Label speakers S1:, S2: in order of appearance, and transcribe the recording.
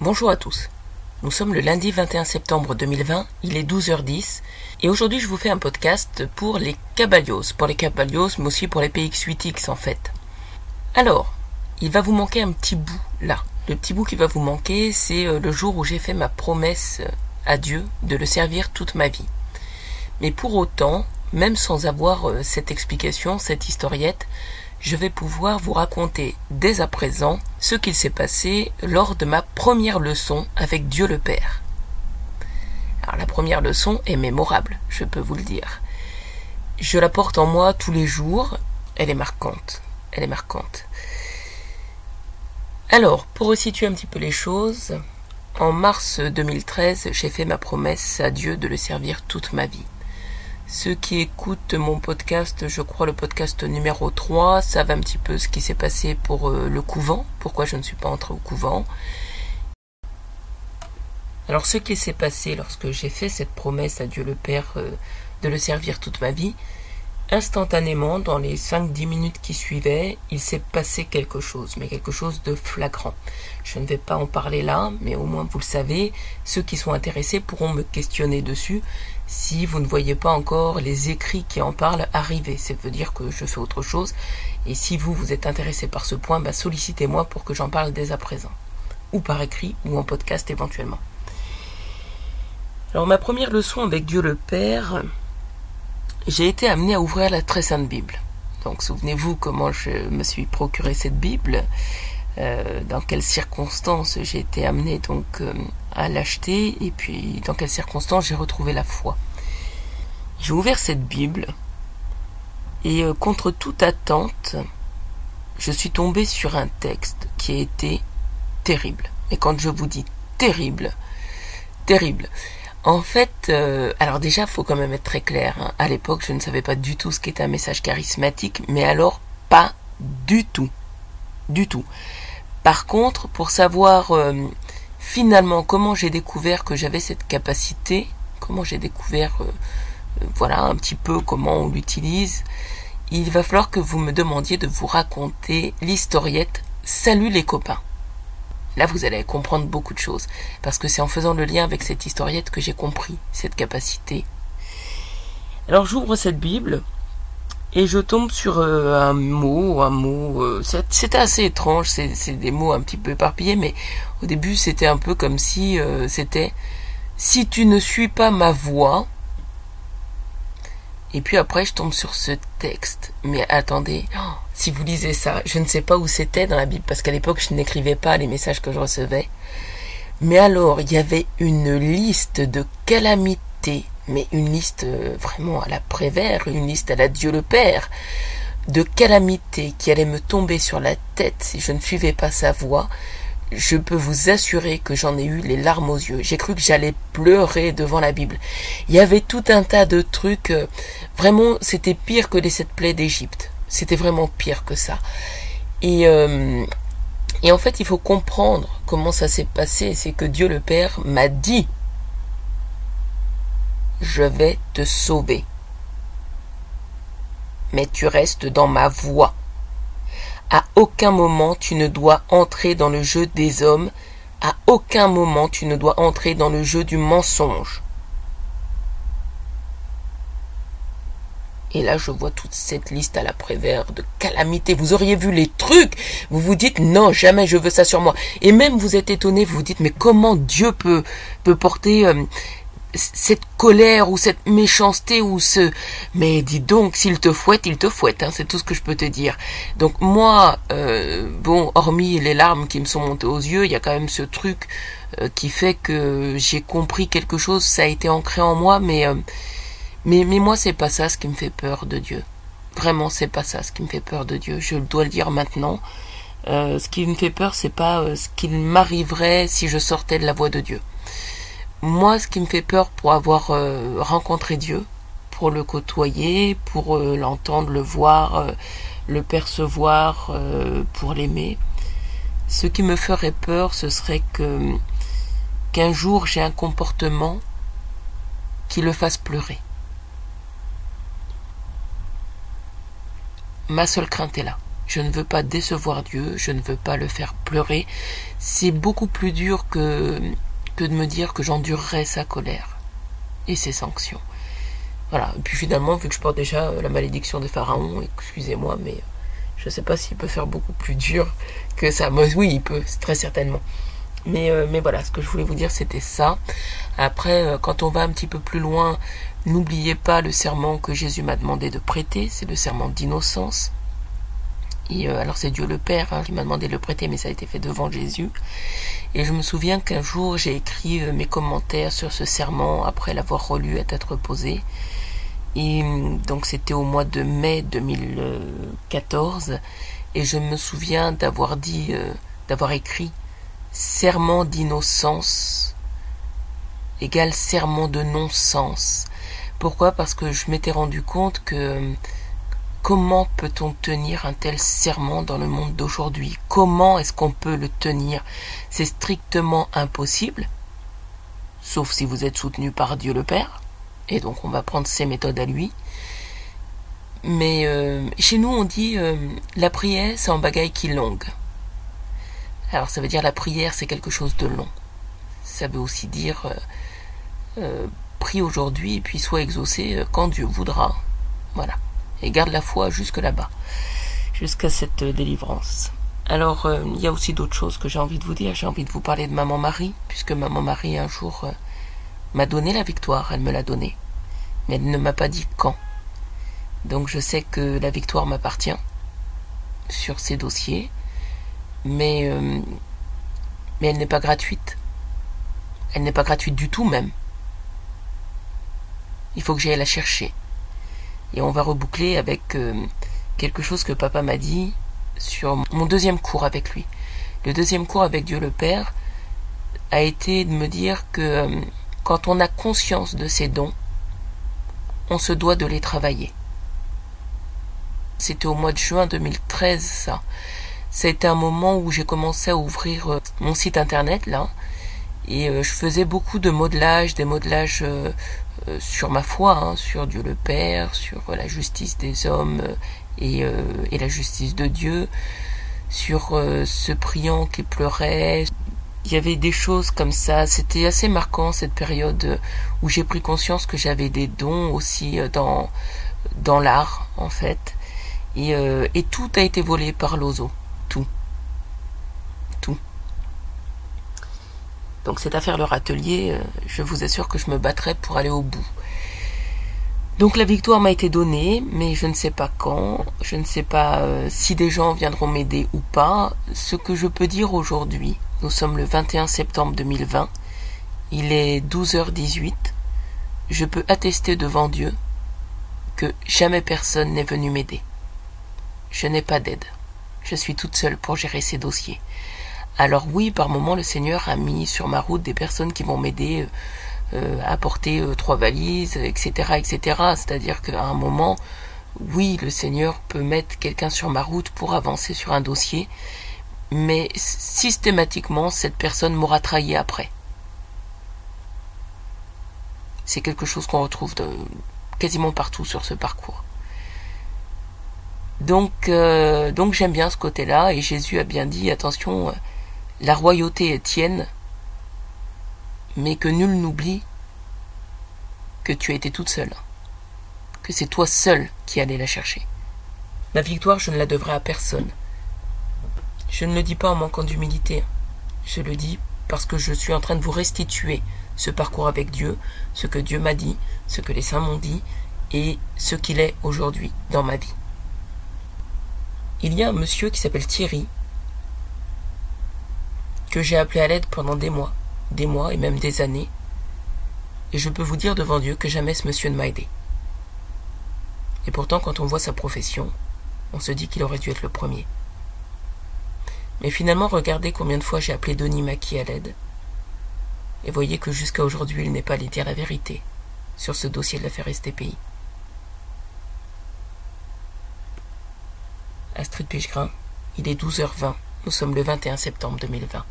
S1: Bonjour à tous. Nous sommes le lundi 21 septembre 2020, il est 12h10 et aujourd'hui je vous fais un podcast pour les Cabalios, pour les Cabalios mais aussi pour les PX8X en fait. Alors, il va vous manquer un petit bout là. Le petit bout qui va vous manquer, c'est euh, le jour où j'ai fait ma promesse euh, à Dieu de le servir toute ma vie. Mais pour autant, même sans avoir euh, cette explication, cette historiette, je vais pouvoir vous raconter dès à présent ce qu'il s'est passé lors de ma première leçon avec Dieu le Père. Alors la première leçon est mémorable, je peux vous le dire. Je la porte en moi tous les jours, elle est marquante, elle est marquante. Alors, pour resituer un petit peu les choses, en mars 2013, j'ai fait ma promesse à Dieu de le servir toute ma vie. Ceux qui écoutent mon podcast, je crois le podcast numéro 3, savent un petit peu ce qui s'est passé pour euh, le couvent, pourquoi je ne suis pas entré au couvent. Alors ce qui s'est passé lorsque j'ai fait cette promesse à Dieu le Père euh, de le servir toute ma vie, instantanément, dans les 5-10 minutes qui suivaient, il s'est passé quelque chose, mais quelque chose de flagrant. Je ne vais pas en parler là, mais au moins vous le savez, ceux qui sont intéressés pourront me questionner dessus si vous ne voyez pas encore les écrits qui en parlent arriver. Ça veut dire que je fais autre chose. Et si vous, vous êtes intéressé par ce point, bah, sollicitez-moi pour que j'en parle dès à présent. Ou par écrit, ou en podcast éventuellement. Alors ma première leçon avec Dieu le Père, j'ai été amené à ouvrir la très sainte Bible. Donc souvenez-vous comment je me suis procuré cette Bible, euh, dans quelles circonstances j'ai été amené donc euh, à l'acheter et puis dans quelles circonstances j'ai retrouvé la foi. J'ai ouvert cette Bible et euh, contre toute attente, je suis tombé sur un texte qui a été terrible. Et quand je vous dis terrible, terrible. En fait, euh, alors déjà, faut quand même être très clair. Hein. À l'époque, je ne savais pas du tout ce qu'était un message charismatique, mais alors pas du tout, du tout. Par contre, pour savoir euh, finalement comment j'ai découvert que j'avais cette capacité, comment j'ai découvert, euh, voilà, un petit peu comment on l'utilise, il va falloir que vous me demandiez de vous raconter l'historiette Salut les copains. Là, vous allez comprendre beaucoup de choses, parce que c'est en faisant le lien avec cette historiette que j'ai compris cette capacité. Alors j'ouvre cette Bible, et je tombe sur euh, un mot, un mot. Euh, c'était assez étrange, c'est des mots un petit peu éparpillés, mais au début c'était un peu comme si euh, c'était si tu ne suis pas ma voix. Et puis après je tombe sur ce texte. Mais attendez, oh, si vous lisez ça, je ne sais pas où c'était dans la Bible parce qu'à l'époque je n'écrivais pas les messages que je recevais. Mais alors il y avait une liste de calamités mais une liste euh, vraiment à la Prévert, une liste à la Dieu le Père, de calamités qui allaient me tomber sur la tête si je ne suivais pas sa voix, je peux vous assurer que j'en ai eu les larmes aux yeux. J'ai cru que j'allais pleurer devant la Bible. Il y avait tout un tas de trucs. Euh, vraiment, c'était pire que les sept plaies d'Égypte. C'était vraiment pire que ça. Et, euh, et en fait, il faut comprendre comment ça s'est passé. C'est que Dieu le Père m'a dit je vais te sauver. Mais tu restes dans ma voie. À aucun moment tu ne dois entrer dans le jeu des hommes, à aucun moment tu ne dois entrer dans le jeu du mensonge. Et là, je vois toute cette liste à la Prévert de calamités. Vous auriez vu les trucs. Vous vous dites, non, jamais je veux ça sur moi. Et même vous êtes étonné, vous vous dites, mais comment Dieu peut, peut porter euh, cette colère ou cette méchanceté ou ce mais dis donc s'il te fouette il te fouette hein, c'est tout ce que je peux te dire. Donc moi euh, bon hormis les larmes qui me sont montées aux yeux il y a quand même ce truc euh, qui fait que j'ai compris quelque chose ça a été ancré en moi mais euh, mais mais moi c'est pas ça ce qui me fait peur de Dieu. Vraiment c'est pas ça ce qui me fait peur de Dieu je dois le dire maintenant. Ce qui me fait peur c'est pas ce qu'il m'arriverait si je sortais de la voie de Dieu moi, ce qui me fait peur pour avoir euh, rencontré Dieu, pour le côtoyer, pour euh, l'entendre, le voir, euh, le percevoir, pour l'aimer, ce qui me ferait peur, ce serait que qu'un jour j'ai un comportement qui le fasse pleurer. Ma seule crainte est là. Je ne veux pas décevoir Dieu, je ne veux pas le faire pleurer. C'est beaucoup plus dur que, de me dire que j'endurerai sa colère et ses sanctions. Voilà. Et puis finalement, vu que je porte déjà la malédiction des pharaons, excusez-moi, mais je ne sais pas s'il peut faire beaucoup plus dur que ça. oui, il peut, très certainement. Mais, euh, mais voilà, ce que je voulais vous dire, c'était ça. Après, euh, quand on va un petit peu plus loin, n'oubliez pas le serment que Jésus m'a demandé de prêter, c'est le serment d'innocence. Euh, alors c'est Dieu le Père hein, qui m'a demandé de le prêter, mais ça a été fait devant Jésus. Et je me souviens qu'un jour j'ai écrit mes commentaires sur ce serment après l'avoir relu à tête reposée. Et donc c'était au mois de mai 2014. Et je me souviens d'avoir dit, d'avoir écrit serment d'innocence égale serment de non-sens. Pourquoi? Parce que je m'étais rendu compte que comment peut-on tenir un tel serment dans le monde d'aujourd'hui? Comment est-ce qu'on peut le tenir? C'est strictement impossible, sauf si vous êtes soutenu par Dieu le Père, et donc on va prendre ses méthodes à lui. Mais euh, chez nous on dit euh, la prière c'est en bagaille qui longue. Alors ça veut dire la prière, c'est quelque chose de long. Ça veut aussi dire euh, prie aujourd'hui et puis sois exaucé quand Dieu voudra. Voilà. Et garde la foi jusque là-bas, jusqu'à cette délivrance. Alors il y a aussi d'autres choses que j'ai envie de vous dire. J'ai envie de vous parler de maman Marie, puisque maman Marie un jour m'a donné la victoire, elle me l'a donnée. Mais elle ne m'a pas dit quand. Donc je sais que la victoire m'appartient sur ces dossiers mais, euh, mais elle n'est pas gratuite. Elle n'est pas gratuite du tout même. Il faut que j'aille la chercher. Et on va reboucler avec euh, quelque chose que papa m'a dit sur mon deuxième cours avec lui. Le deuxième cours avec Dieu le Père a été de me dire que euh, quand on a conscience de ses dons, on se doit de les travailler. C'était au mois de juin 2013 ça. C'était un moment où j'ai commencé à ouvrir euh, mon site internet là et euh, je faisais beaucoup de modelage, des modelages euh, sur ma foi, hein, sur Dieu le Père, sur la justice des hommes et, et la justice de Dieu, sur ce priant qui pleurait. Il y avait des choses comme ça. C'était assez marquant cette période où j'ai pris conscience que j'avais des dons aussi dans dans l'art en fait. Et, et tout a été volé par l'ozo. Donc cette affaire leur atelier, euh, je vous assure que je me battrai pour aller au bout. Donc la victoire m'a été donnée, mais je ne sais pas quand, je ne sais pas euh, si des gens viendront m'aider ou pas. Ce que je peux dire aujourd'hui, nous sommes le 21 septembre 2020, il est 12h18, je peux attester devant Dieu que jamais personne n'est venu m'aider. Je n'ai pas d'aide. Je suis toute seule pour gérer ces dossiers. Alors oui, par moment, le Seigneur a mis sur ma route des personnes qui vont m'aider euh, à porter euh, trois valises, etc., etc. C'est-à-dire qu'à un moment, oui, le Seigneur peut mettre quelqu'un sur ma route pour avancer sur un dossier, mais systématiquement, cette personne m'aura trahi après. C'est quelque chose qu'on retrouve de, quasiment partout sur ce parcours. Donc, euh, donc j'aime bien ce côté-là, et Jésus a bien dit, attention, la royauté est tienne, mais que nul n'oublie que tu as été toute seule, que c'est toi seule qui allais la chercher. Ma victoire, je ne la devrai à personne. Je ne le dis pas en manquant d'humilité, je le dis parce que je suis en train de vous restituer ce parcours avec Dieu, ce que Dieu m'a dit, ce que les saints m'ont dit, et ce qu'il est aujourd'hui dans ma vie. Il y a un monsieur qui s'appelle Thierry, que j'ai appelé à l'aide pendant des mois, des mois et même des années, et je peux vous dire devant Dieu que jamais ce monsieur ne m'a aidé. Et pourtant, quand on voit sa profession, on se dit qu'il aurait dû être le premier. Mais finalement, regardez combien de fois j'ai appelé Denis Maki à l'aide. Et voyez que jusqu'à aujourd'hui, il n'est pas allé dire la vérité sur ce dossier de l'affaire STPI. Astrid Pichegrin, il est 12h20, nous sommes le 21 septembre 2020.